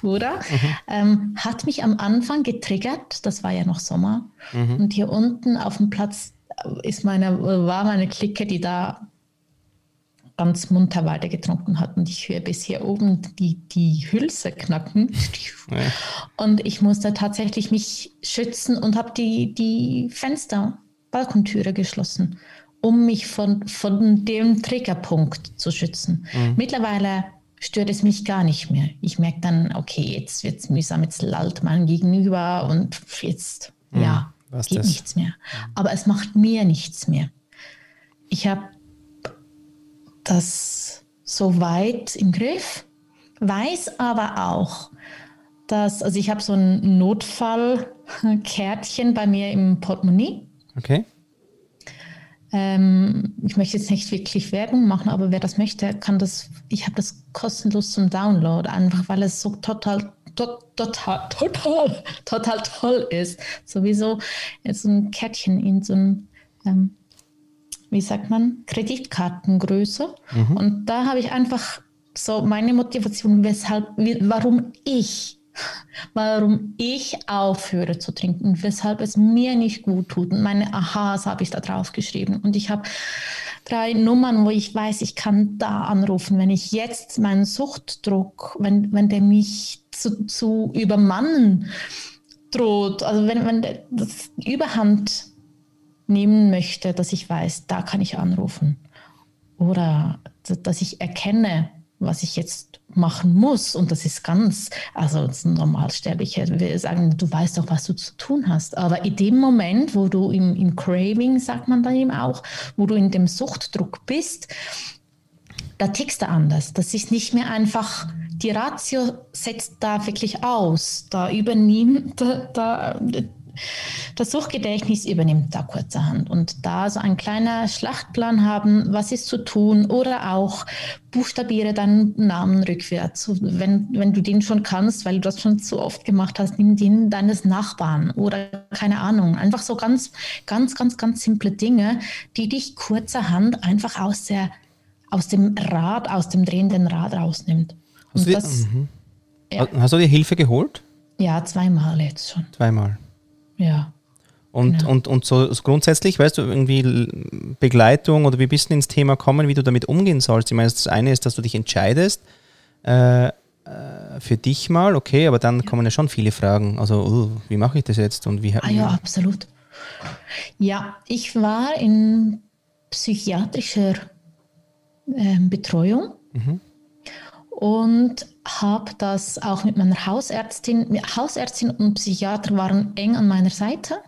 oder? Mhm. Ähm, hat mich am Anfang getriggert. Das war ja noch Sommer. Mhm. Und hier unten auf dem Platz ist meine, war meine Clique, die da ganz munter weiter getrunken hat und ich höre bis hier oben die, die Hülse knacken. Ja. Und ich musste tatsächlich mich schützen und habe die, die Fenster, Balkontüre geschlossen, um mich von, von dem Triggerpunkt zu schützen. Mhm. Mittlerweile stört es mich gar nicht mehr. Ich merke dann, okay, jetzt wird es mühsam, jetzt lallt mein Gegenüber und jetzt, mhm. ja, geht das? nichts mehr. Aber es macht mir nichts mehr. Ich habe das so weit im Griff, weiß aber auch, dass, also ich habe so ein Notfallkärtchen bei mir im Portemonnaie. Okay. Ähm, ich möchte jetzt nicht wirklich Werbung machen, aber wer das möchte, kann das, ich habe das kostenlos zum Download, einfach weil es so total total, total, total toll ist. Sowieso so ein Kärtchen in so ein ähm, wie sagt man, Kreditkartengröße. Mhm. Und da habe ich einfach so meine Motivation, weshalb, warum ich, warum ich aufhöre zu trinken, weshalb es mir nicht gut tut. Und meine Aha's habe ich da drauf geschrieben. Und ich habe drei Nummern, wo ich weiß, ich kann da anrufen, wenn ich jetzt meinen Suchtdruck, wenn, wenn der mich zu, zu übermannen droht, also wenn, wenn der, das Überhand nehmen möchte, dass ich weiß, da kann ich anrufen. Oder dass ich erkenne, was ich jetzt machen muss. Und das ist ganz, also Normalsterblicher will sagen, du weißt doch, was du zu tun hast. Aber in dem Moment, wo du im, im Craving, sagt man dann eben auch, wo du in dem Suchtdruck bist, da tickst du anders. Das ist nicht mehr einfach, die Ratio setzt da wirklich aus. Da übernimmt, da das Suchgedächtnis übernimmt da kurzerhand und da so ein kleiner Schlachtplan haben, was ist zu tun oder auch buchstabiere deinen Namen rückwärts. Wenn, wenn du den schon kannst, weil du das schon zu oft gemacht hast, nimm den deines Nachbarn oder keine Ahnung. Einfach so ganz, ganz, ganz, ganz simple Dinge, die dich kurzerhand einfach aus der, aus dem Rad, aus dem drehenden Rad rausnimmt. Hast, das, du, mhm. ja. hast du dir Hilfe geholt? Ja, zweimal jetzt schon. Zweimal. Ja. Und, genau. und, und so, grundsätzlich, weißt du, irgendwie Begleitung oder wie bist du ins Thema kommen, wie du damit umgehen sollst? Ich meine, das eine ist, dass du dich entscheidest äh, äh für dich mal, okay, aber dann ja. kommen ja schon viele Fragen. Also, uh, wie mache ich das jetzt und wie? Ah ja, absolut. Ja, ich war in psychiatrischer äh, Betreuung. Mhm und habe das auch mit meiner Hausärztin, Hausärztin und Psychiater waren eng an meiner Seite.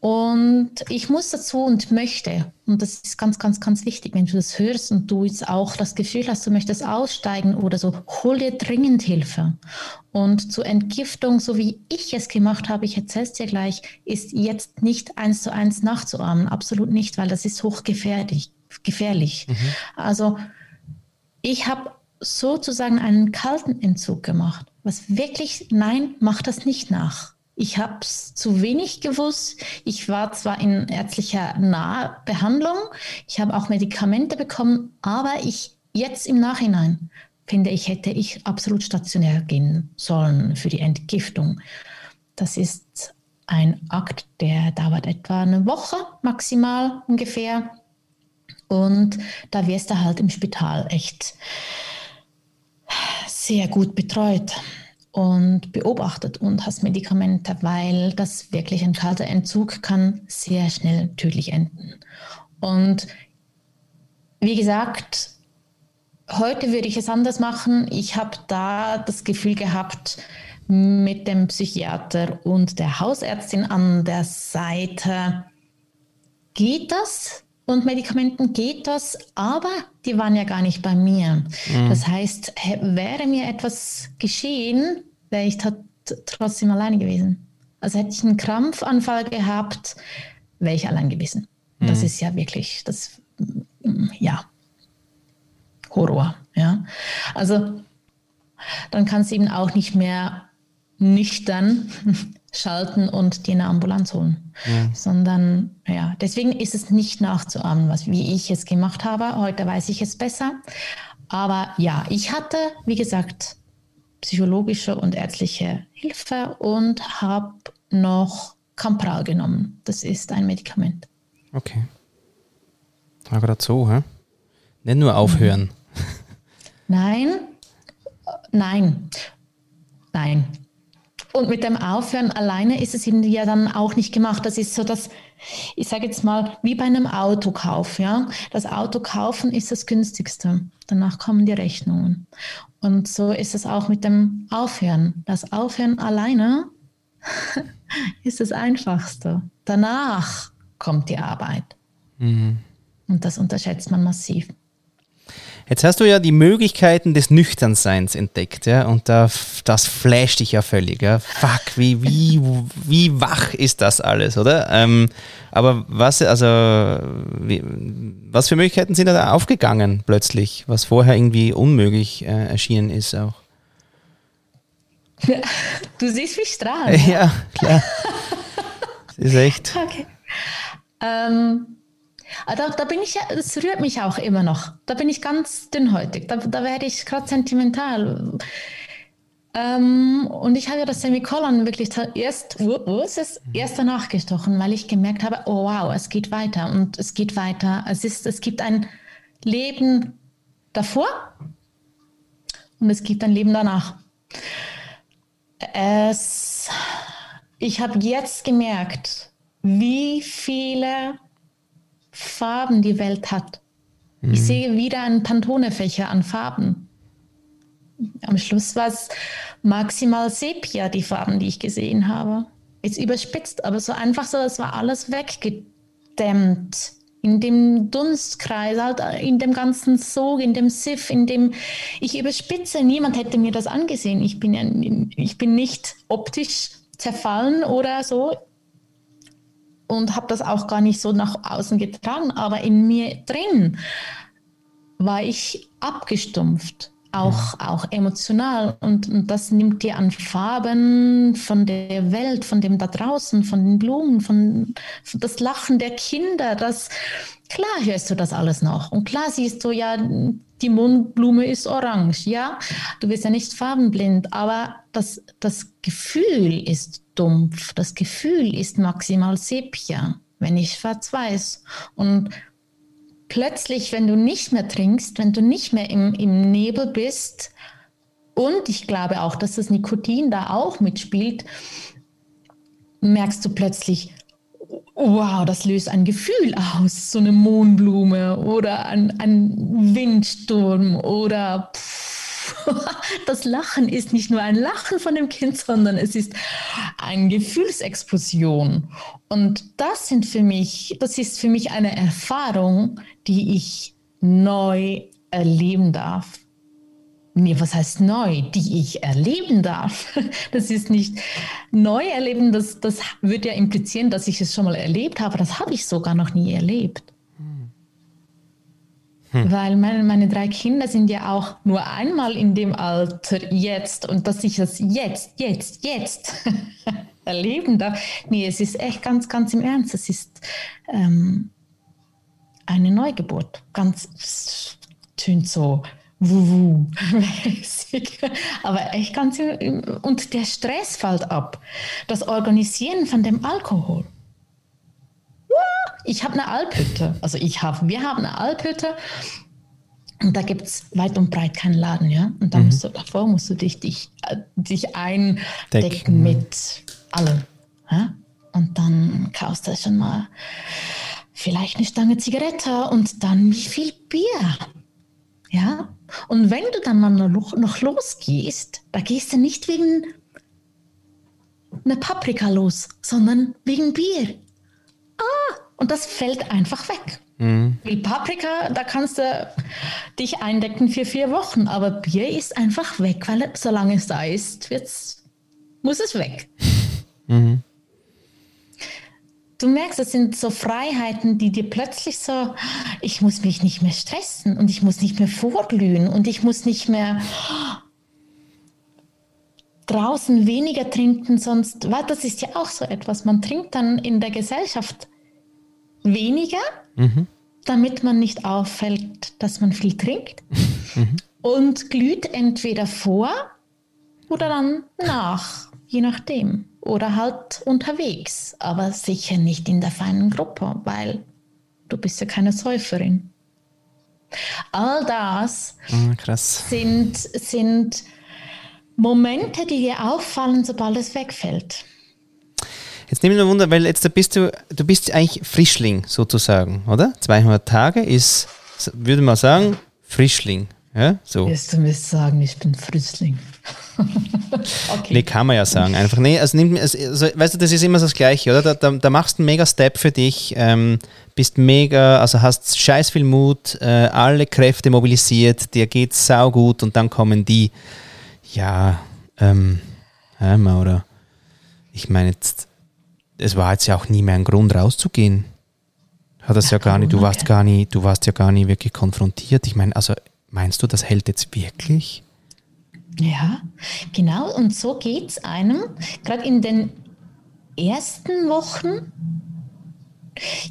Und ich muss dazu und möchte, und das ist ganz, ganz, ganz wichtig, wenn du das hörst und du jetzt auch das Gefühl hast, du möchtest aussteigen oder so, hol dir dringend Hilfe. Und zur Entgiftung, so wie ich es gemacht habe, ich erzähle es dir gleich, ist jetzt nicht eins zu eins nachzuahmen. Absolut nicht, weil das ist hochgefährlich gefährlich. Mhm. Also ich habe sozusagen einen kalten Entzug gemacht, was wirklich, nein, mach das nicht nach. Ich habe es zu wenig gewusst. Ich war zwar in ärztlicher Nahbehandlung, ich habe auch Medikamente bekommen, aber ich jetzt im Nachhinein finde ich, hätte ich absolut stationär gehen sollen für die Entgiftung. Das ist ein Akt, der dauert etwa eine Woche maximal ungefähr. Und da wirst du halt im Spital echt sehr gut betreut und beobachtet und hast Medikamente, weil das wirklich ein kalter Entzug kann sehr schnell tödlich enden. Und wie gesagt, heute würde ich es anders machen. Ich habe da das Gefühl gehabt, mit dem Psychiater und der Hausärztin an der Seite, geht das? Und Medikamenten geht das, aber die waren ja gar nicht bei mir. Mhm. Das heißt, wäre mir etwas geschehen, wäre ich trotzdem alleine gewesen. Also hätte ich einen Krampfanfall gehabt, wäre ich allein gewesen. Mhm. Das ist ja wirklich, das, ja, Horror. Ja, also dann kannst du eben auch nicht mehr nüchtern schalten und dir eine Ambulanz holen, ja. sondern ja, deswegen ist es nicht nachzuahmen, was wie ich es gemacht habe. Heute weiß ich es besser, aber ja, ich hatte, wie gesagt, psychologische und ärztliche Hilfe und habe noch Campral genommen. Das ist ein Medikament. Okay. War gerade so, hä? Nicht nur aufhören. Nein, nein, nein. Und mit dem Aufhören alleine ist es ja dann auch nicht gemacht. Das ist so das, ich sage jetzt mal, wie bei einem Autokauf. Ja? Das Auto kaufen ist das günstigste. Danach kommen die Rechnungen. Und so ist es auch mit dem Aufhören. Das Aufhören alleine ist das Einfachste. Danach kommt die Arbeit. Mhm. Und das unterschätzt man massiv. Jetzt hast du ja die Möglichkeiten des Nüchternseins entdeckt, ja, und da, das flasht dich ja völlig, ja. Fuck, wie, wie, wie wach ist das alles, oder? Ähm, aber was, also, wie, was für Möglichkeiten sind da aufgegangen plötzlich, was vorher irgendwie unmöglich äh, erschienen ist auch? Du siehst mich strahlen. Ja, klar. das ist echt. Okay. Ähm, da, da bin ich das rührt mich auch immer noch. Da bin ich ganz dünnhäutig. Da, da werde ich gerade sentimental. Ähm, und ich habe ja das Semikolon wirklich erst, wo, wo ist es? erst danach gestochen, weil ich gemerkt habe, oh wow, es geht weiter und es geht weiter. Es, ist, es gibt ein Leben davor und es gibt ein Leben danach. Es, ich habe jetzt gemerkt, wie viele Farben die Welt hat. Mhm. Ich sehe wieder einen Pantone-Fächer an Farben. Am Schluss war es maximal Sepia, die Farben, die ich gesehen habe. Jetzt überspitzt, aber so einfach so, es war alles weggedämmt. In dem Dunstkreis, halt in dem ganzen Sog, in dem Siff, in dem ich überspitze. Niemand hätte mir das angesehen. Ich bin, ja, ich bin nicht optisch zerfallen oder so und habe das auch gar nicht so nach außen getragen, aber in mir drin war ich abgestumpft, auch, ja. auch emotional. Und, und, das nimmt dir an Farben von der Welt, von dem da draußen, von den Blumen, von, von das Lachen der Kinder. Das, klar hörst du das alles noch. Und klar siehst du ja, die Mondblume ist orange. Ja, du bist ja nicht farbenblind, aber das, das Gefühl ist dumpf. Das Gefühl ist maximal Sepia, wenn ich schwarz weiß. Und plötzlich, wenn du nicht mehr trinkst, wenn du nicht mehr im, im Nebel bist, und ich glaube auch, dass das Nikotin da auch mitspielt, merkst du plötzlich, wow, das löst ein Gefühl aus, so eine Mohnblume oder ein, ein Windsturm oder pff, das Lachen ist nicht nur ein Lachen von dem Kind, sondern es ist eine Gefühlsexplosion. Und das sind für mich, das ist für mich eine Erfahrung, die ich neu erleben darf. Nee, was heißt neu? Die ich erleben darf. Das ist nicht neu erleben, das, das würde ja implizieren, dass ich es schon mal erlebt habe. Das habe ich sogar noch nie erlebt. Hm. Weil meine, meine drei Kinder sind ja auch nur einmal in dem Alter jetzt und dass ich das jetzt, jetzt, jetzt erleben darf. Nee, es ist echt ganz, ganz im Ernst. Es ist ähm, eine Neugeburt. Ganz tönt so mäßig. Aber echt ganz im, und der Stress fällt ab. Das Organisieren von dem Alkohol. Ich habe eine Alphütte. Also ich habe, wir haben eine Alphütte. Und da gibt es weit und breit keinen Laden, ja. Und da mhm. musst du, davor musst du dich, dich, äh, dich eindecken Decken. mit allem. Ja? Und dann kaufst du schon mal vielleicht eine Stange Zigarette und dann wie viel Bier. Ja? Und wenn du dann mal noch, noch losgehst, da gehst du nicht wegen einer Paprika los, sondern wegen Bier. Ah, und das fällt einfach weg. Mhm. Wie Paprika, da kannst du dich eindecken für vier Wochen, aber Bier ist einfach weg, weil solange es da ist, wird's, muss es weg. Mhm. Du merkst, das sind so Freiheiten, die dir plötzlich so, ich muss mich nicht mehr stressen und ich muss nicht mehr vorglühen und ich muss nicht mehr draußen weniger trinken, sonst, weil das ist ja auch so etwas, man trinkt dann in der Gesellschaft weniger, mhm. damit man nicht auffällt, dass man viel trinkt mhm. und glüht entweder vor oder dann nach, je nachdem. Oder halt unterwegs, aber sicher nicht in der feinen Gruppe, weil du bist ja keine Säuferin. All das oh, sind, sind Momente, die dir auffallen, sobald es wegfällt. Jetzt nehme ich mir Wunder, weil jetzt bist du, du bist eigentlich Frischling sozusagen, oder? 200 Tage ist, würde man sagen, Frischling. Ja, so. Wirst du mir sagen, ich bin Frischling. okay. Nee, kann man ja sagen. Einfach, nee, also, nimm, also, weißt du, das ist immer das Gleiche, oder? Da, da, da machst du einen mega Step für dich, ähm, bist mega, also hast scheiß viel Mut, äh, alle Kräfte mobilisiert, dir geht's sau gut und dann kommen die, ja, ähm, ja, oder? Ich meine jetzt, es war jetzt ja auch nie mehr ein Grund rauszugehen. Hat das ja, ja gar nicht, du warst gar nicht, du warst ja gar nicht wirklich konfrontiert. Ich meine, also meinst du, das hält jetzt wirklich? Ja, genau. Und so geht es einem, gerade in den ersten Wochen.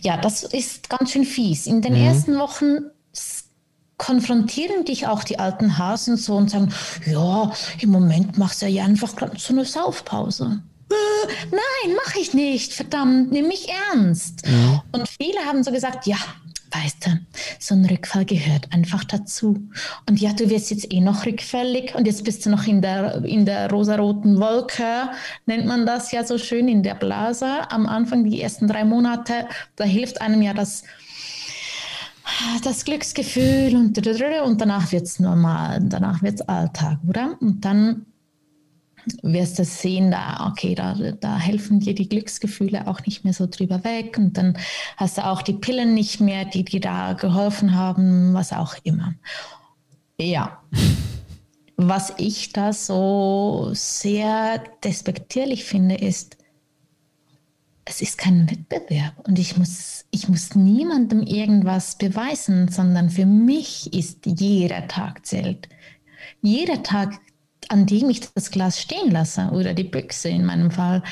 Ja, das ist ganz schön fies. In den mhm. ersten Wochen konfrontieren dich auch die alten Hasen so und sagen, ja, im Moment machst du ja einfach so eine Saufpause nein, mache ich nicht, verdammt, nimm mich ernst. Mhm. Und viele haben so gesagt, ja, weißt du, so ein Rückfall gehört einfach dazu. Und ja, du wirst jetzt eh noch rückfällig und jetzt bist du noch in der, in der rosaroten Wolke, nennt man das ja so schön, in der Blase. Am Anfang, die ersten drei Monate, da hilft einem ja das, das Glücksgefühl und, und danach wird es normal, danach wird es Alltag, oder? Und dann wirst du sehen, da, okay, da, da helfen dir die Glücksgefühle auch nicht mehr so drüber weg und dann hast du auch die Pillen nicht mehr, die dir da geholfen haben, was auch immer. Ja. Was ich da so sehr despektierlich finde, ist, es ist kein Wettbewerb und ich muss, ich muss niemandem irgendwas beweisen, sondern für mich ist jeder Tag zählt. Jeder Tag an dem ich das Glas stehen lasse oder die Büchse in meinem Fall,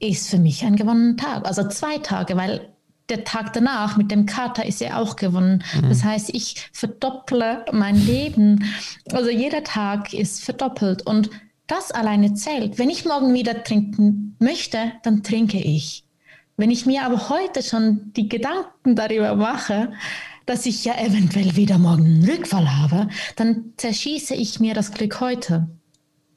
ist für mich ein gewonnener Tag. Also zwei Tage, weil der Tag danach mit dem Kater ist ja auch gewonnen. Mhm. Das heißt, ich verdopple mein Leben. Also jeder Tag ist verdoppelt und das alleine zählt. Wenn ich morgen wieder trinken möchte, dann trinke ich. Wenn ich mir aber heute schon die Gedanken darüber mache, dass ich ja eventuell wieder morgen einen Rückfall habe, dann zerschieße ich mir das Glück heute.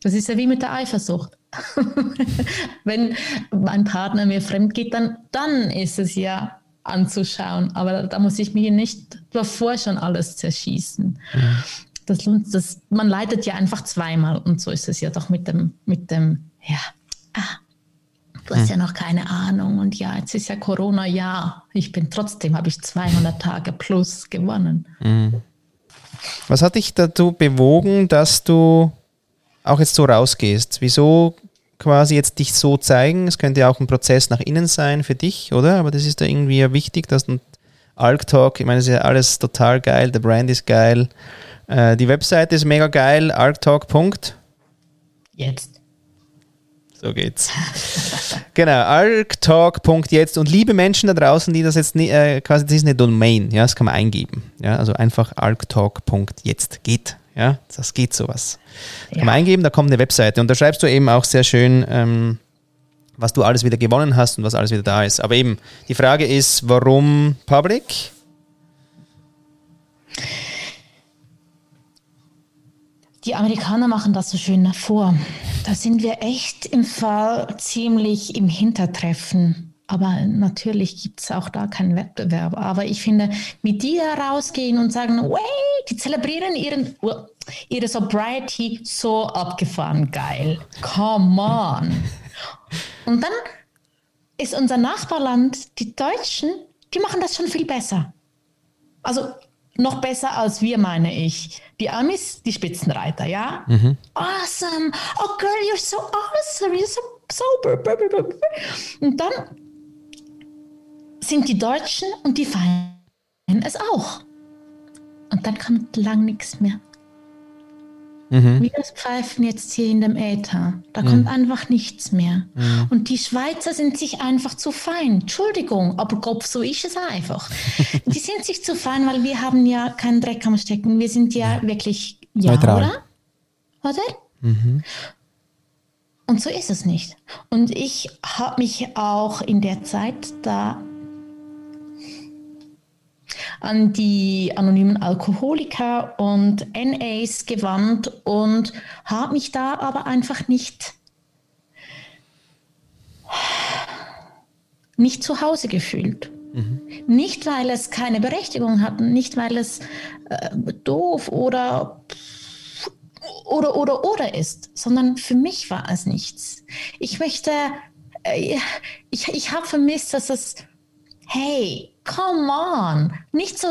Das ist ja wie mit der Eifersucht. Wenn mein Partner mir fremd geht, dann, dann ist es ja anzuschauen. Aber da muss ich mir nicht davor schon alles zerschießen. Mhm. Das, das, man leidet ja einfach zweimal und so ist es ja doch mit dem, mit dem, ja, ah, du hast mhm. ja noch keine Ahnung und ja, jetzt ist ja Corona, ja, ich bin trotzdem, habe ich 200 Tage plus gewonnen. Mhm. Was hat dich dazu bewogen, dass du auch jetzt so rausgehst? Wieso quasi jetzt dich so zeigen? Es könnte ja auch ein Prozess nach innen sein für dich, oder? Aber das ist da irgendwie ja wichtig, dass du Alk Talk, ich meine, das ist ja alles total geil, der Brand ist geil, äh, die Webseite ist mega geil, alktalk. Jetzt. So geht's. genau, arctalk.jetzt. Und liebe Menschen da draußen, die das jetzt nie, äh, quasi, das ist eine Domain, ja, das kann man eingeben. Ja, also einfach arctalk.jetzt geht. Ja, das geht sowas. Ja. Kann man eingeben, da kommt eine Webseite und da schreibst du eben auch sehr schön, ähm, was du alles wieder gewonnen hast und was alles wieder da ist. Aber eben, die Frage ist, warum Public? Die Amerikaner machen das so schön vor. Da sind wir echt im Fall ziemlich im Hintertreffen. Aber natürlich gibt es auch da keinen Wettbewerb. Aber ich finde, die da rausgehen und sagen, wait, die zelebrieren ihren, ihre Sobriety so abgefahren geil. Come on. Und dann ist unser Nachbarland, die Deutschen, die machen das schon viel besser. Also noch besser als wir, meine ich. Die Amis, die Spitzenreiter, ja? Mhm. Awesome. Oh, girl, you're so awesome. You're so sober. Und dann sind die Deutschen und die feiern es auch. Und dann kommt lang nichts mehr. Mhm. Wir pfeifen jetzt hier in dem Äther. Da mhm. kommt einfach nichts mehr. Mhm. Und die Schweizer sind sich einfach zu fein. Entschuldigung, aber Kopf, so ist es einfach. die sind sich zu fein, weil wir haben ja keinen Dreck am Stecken. Wir sind ja, ja. wirklich, ja, Neutral. oder? Oder? Mhm. Und so ist es nicht. Und ich habe mich auch in der Zeit da an die anonymen Alkoholiker und NAs gewandt und habe mich da aber einfach nicht, nicht zu Hause gefühlt. Mhm. Nicht, weil es keine Berechtigung hatten, nicht, weil es äh, doof oder, oder, oder, oder ist, sondern für mich war es nichts. Ich möchte, äh, ich, ich habe vermisst, dass es, hey, come on, nicht so,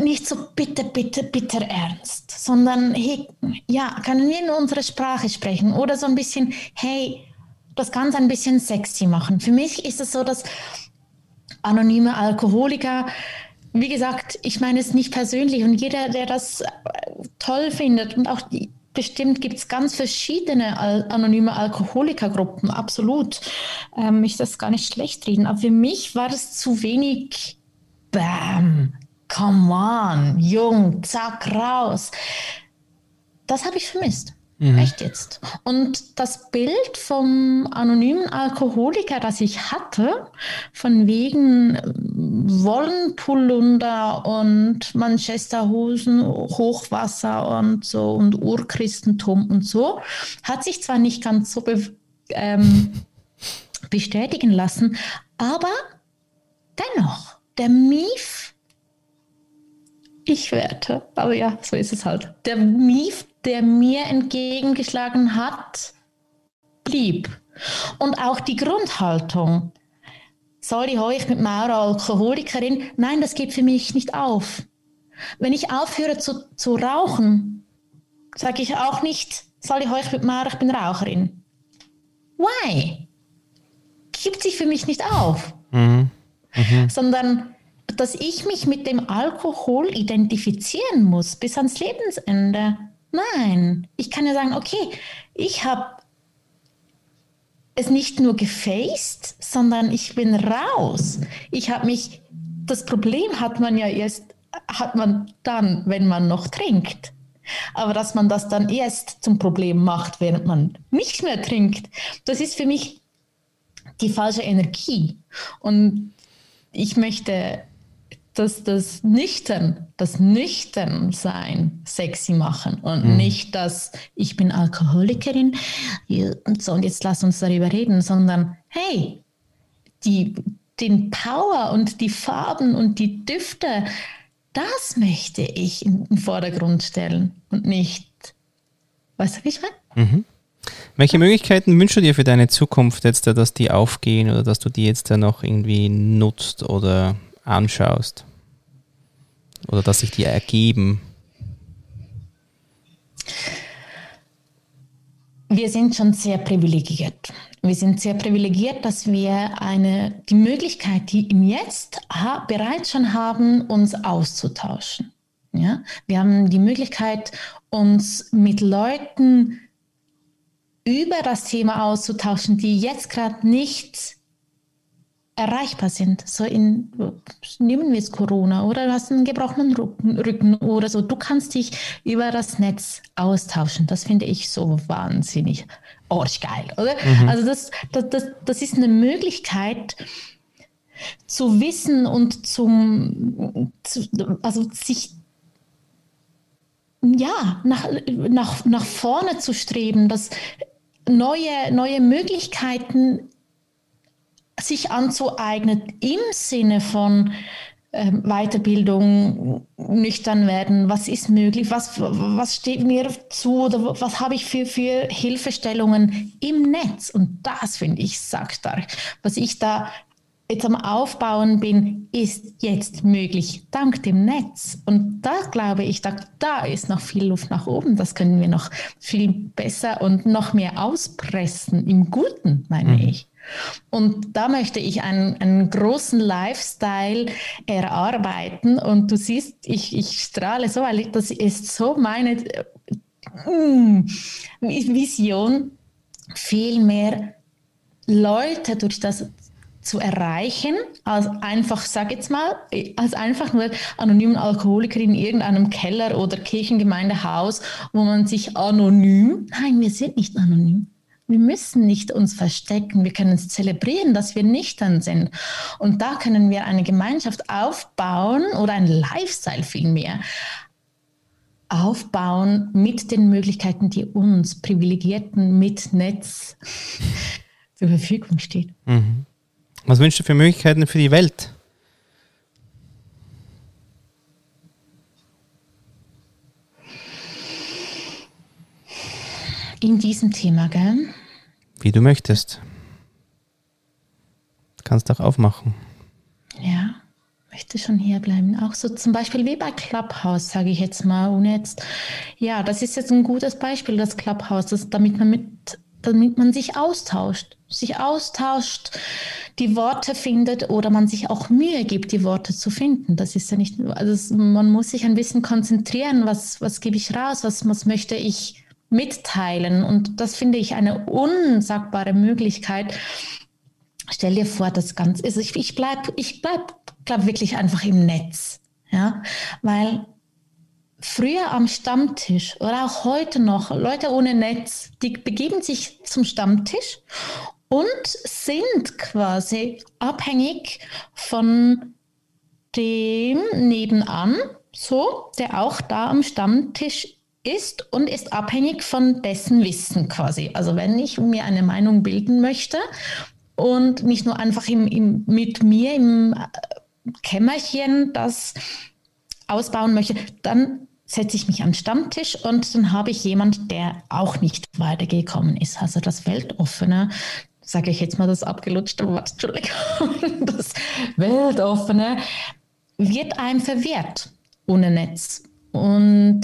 nicht so bitte, bitte, bitter ernst, sondern hey, ja, können wir in unserer Sprache sprechen oder so ein bisschen, hey, das Ganze ein bisschen sexy machen. Für mich ist es so, dass anonyme Alkoholiker, wie gesagt, ich meine es nicht persönlich und jeder, der das toll findet und auch die, bestimmt gibt es ganz verschiedene Al anonyme Alkoholikergruppen, absolut. Ähm, ich das gar nicht schlecht reden, aber für mich war das zu wenig Bam, come on, jung, zack, raus. Das habe ich vermisst. Mhm. Echt jetzt. Und das Bild vom anonymen Alkoholiker, das ich hatte, von wegen Wollenpolunder und Manchesterhosen, Hochwasser und so und Urchristentum und so, hat sich zwar nicht ganz so be ähm, bestätigen lassen, aber dennoch, der Mief ich werte. Aber ja, so ist es halt. Der Mief der mir entgegengeschlagen hat, blieb. Und auch die Grundhaltung. Sorry, ich mit Maura Alkoholikerin. Nein, das geht für mich nicht auf. Wenn ich aufhöre zu, zu rauchen, sage ich auch nicht, soll ich euch mit Maura, ich bin Raucherin. Why? Gibt sich für mich nicht auf. Mhm. Mhm. Sondern, dass ich mich mit dem Alkohol identifizieren muss bis ans Lebensende. Nein, ich kann ja sagen, okay, ich habe es nicht nur gefaced, sondern ich bin raus. Ich habe mich, das Problem hat man ja erst, hat man dann, wenn man noch trinkt. Aber dass man das dann erst zum Problem macht, während man nicht mehr trinkt, das ist für mich die falsche Energie. Und ich möchte dass das Nüchtern, das Nüchternsein sexy machen und mhm. nicht das, ich bin Alkoholikerin und so und jetzt lass uns darüber reden, sondern hey, die, den Power und die Farben und die Düfte, das möchte ich in den Vordergrund stellen und nicht, weißt du, wie ich meine? Mhm. Welche Möglichkeiten wünschst du dir für deine Zukunft jetzt, dass die aufgehen oder dass du die jetzt noch irgendwie nutzt oder anschaust? Oder dass sich die ergeben? wir sind schon sehr privilegiert. Wir sind sehr privilegiert, dass wir eine, die Möglichkeit, die im Jetzt ha, bereits schon haben, uns auszutauschen. Ja? Wir haben die Möglichkeit, uns mit Leuten über das Thema auszutauschen, die jetzt gerade nicht erreichbar sind. So in, nehmen wir jetzt Corona oder du hast einen gebrochenen Rücken oder so. Du kannst dich über das Netz austauschen. Das finde ich so wahnsinnig geil, oder? Mhm. Also das, das, das, das ist eine Möglichkeit, zu wissen und zum, zu, also sich ja, nach, nach, nach vorne zu streben, dass neue, neue Möglichkeiten sich anzueignen im Sinne von äh, Weiterbildung, nüchtern werden, was ist möglich, was, was steht mir zu oder was habe ich für, für Hilfestellungen im Netz. Und das finde ich sackstark. Was ich da jetzt am Aufbauen bin, ist jetzt möglich, dank dem Netz. Und da glaube ich, da, da ist noch viel Luft nach oben. Das können wir noch viel besser und noch mehr auspressen, im Guten, meine mhm. ich. Und da möchte ich einen, einen, großen Lifestyle erarbeiten. Und du siehst, ich, ich strahle so, weil das ist so meine äh, Vision, viel mehr Leute durch das zu erreichen, als einfach, sag jetzt mal, als einfach nur anonymen Alkoholiker in irgendeinem Keller oder Kirchengemeindehaus, wo man sich anonym, nein, wir sind nicht anonym, wir müssen nicht uns verstecken, wir können es zelebrieren, dass wir nüchtern sind. Und da können wir eine Gemeinschaft aufbauen oder ein Lifestyle vielmehr aufbauen mit den Möglichkeiten, die uns Privilegierten mit Netz zur Verfügung stehen. Mhm. Was wünschst du für Möglichkeiten für die Welt? In diesem Thema, gell? Wie du möchtest. Kannst auch aufmachen. Ja, möchte schon hier bleiben. Auch so zum Beispiel wie bei Clubhouse, sage ich jetzt mal. Und jetzt, ja, das ist jetzt ein gutes Beispiel, das Clubhouse, das, damit man mit, damit man sich austauscht, sich austauscht, die Worte findet oder man sich auch Mühe gibt, die Worte zu finden. Das ist ja nicht, also man muss sich ein bisschen konzentrieren, was, was gebe ich raus, was, was möchte ich mitteilen. Und das finde ich eine unsagbare Möglichkeit. Stell dir vor, das Ganze, also ich, ich bleibe ich bleib, glaub wirklich einfach im Netz. Ja, weil früher am Stammtisch oder auch heute noch Leute ohne Netz, die begeben sich zum Stammtisch und sind quasi abhängig von dem nebenan, so, der auch da am Stammtisch ist und ist abhängig von dessen Wissen quasi. Also wenn ich mir eine Meinung bilden möchte und nicht nur einfach im, im, mit mir im äh, Kämmerchen das ausbauen möchte, dann setze ich mich den Stammtisch und dann habe ich jemand, der auch nicht weitergekommen ist. Also das Weltoffene, sage ich jetzt mal das abgelutschte Wort, Entschuldigung, das Weltoffene wird einem verwehrt ohne Netz. Und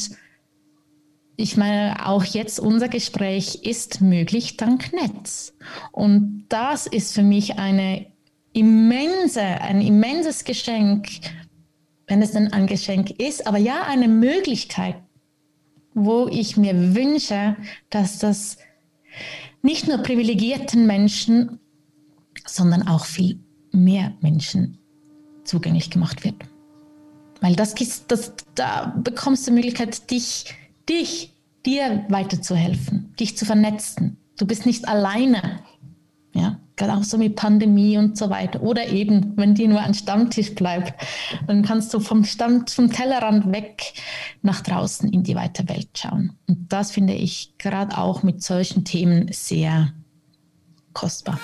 ich meine, auch jetzt unser Gespräch ist möglich dank Netz. Und das ist für mich eine immense, ein immenses Geschenk, wenn es denn ein Geschenk ist, aber ja eine Möglichkeit, wo ich mir wünsche, dass das nicht nur privilegierten Menschen, sondern auch viel mehr Menschen zugänglich gemacht wird. Weil das, das da bekommst du die Möglichkeit, dich dich, dir weiterzuhelfen, dich zu vernetzen. Du bist nicht alleine. Ja, gerade auch so mit Pandemie und so weiter. Oder eben, wenn dir nur ein Stammtisch bleibt, dann kannst du vom Stamm, vom Tellerrand weg nach draußen in die weite Welt schauen. Und das finde ich gerade auch mit solchen Themen sehr kostbar.